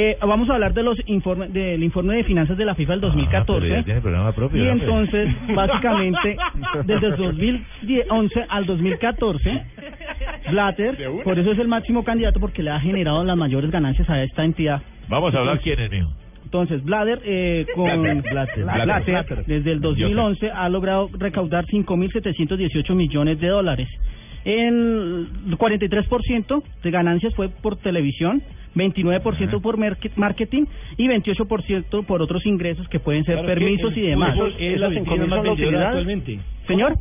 Eh, vamos a hablar de los informes del informe de finanzas de la FIFA del 2014. Ah, tiene programa propio, y ¿no? entonces, básicamente, desde el 2011 al 2014, Blatter, por eso es el máximo candidato porque le ha generado las mayores ganancias a esta entidad. Vamos a hablar quién es, mijo. Entonces, Blatter, eh, con Blatter. Blatter, Blatter. desde el 2011 ha logrado recaudar 5.718 millones de dólares. El 43% de ganancias fue por televisión, 29% por merque- marketing y 28% por otros ingresos que pueden ser permisos y demás. Esos 5 mil son la utilidad. Señor,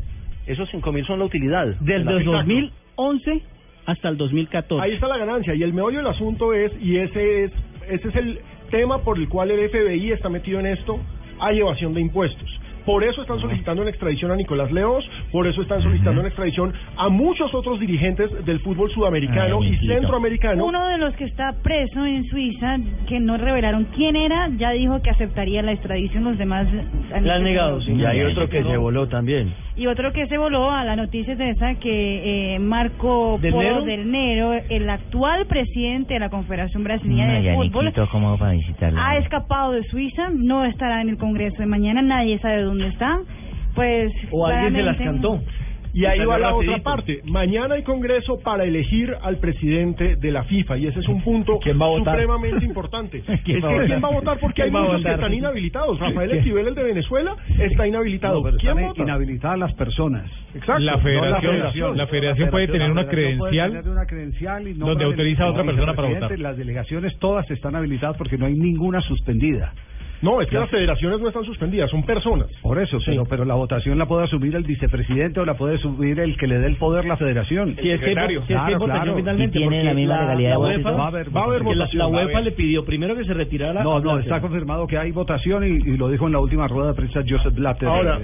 Esos 5 mil son la utilidad. desde La el FIFA. 2011 hasta el 2014. Ahí está la ganancia y el meollo del asunto es, y ese es, ese es el tema por el cual el FBI está metido en esto, hay evasión de impuestos. Por eso están solicitando en extradición a Nicolás Leos, por eso están solicitando en extradición a muchos otros dirigentes del fútbol sudamericano Ay, y centroamericano. Uno de los que está preso en Suiza, que no revelaron quién era, ya dijo que aceptaría la extradición. Los demás han La han negado, sí. Y hay otro que se voló también. Y otro que se voló a la noticia es esa que eh, Marco ¿Del Polo Nero? del Nero, el actual presidente de la Confederación Brasileña de Fútbol, ha escapado de Suiza, no estará en el Congreso de mañana, nadie sabe dónde está. Pues O alguien se las cantó. Y ahí va la otra parte. Mañana hay congreso para elegir al presidente de la FIFA y ese es un punto ¿Quién va a votar? supremamente importante. es que ¿Quién va a votar? quién va a votar porque hay ¿Quién va a muchos que están inhabilitados. Rafael. Esquivel, el de Venezuela, está inhabilitado. No, pero ¿Quién están vota? inhabilitadas las personas. Exacto. La no federación, la federación, puede tener una credencial tener una credencial y donde autoriza a otra persona para votar. Las delegaciones todas están habilitadas porque no hay ninguna suspendida. No, es que las federaciones no están suspendidas, son personas. Por eso, pero, pero la votación la puede asumir el vicepresidente o la puede asumir el que le dé el poder la federación. Si es que, si es que Claro, finalmente, ¿Y tiene la misma legalidad y UEFA? Va a haber Va a haber la, votación. la UEFA le pidió primero que se retirara. No, no, está confirmado que hay votación y, y lo dijo en la última rueda de prensa Joseph Blatter. Ahora,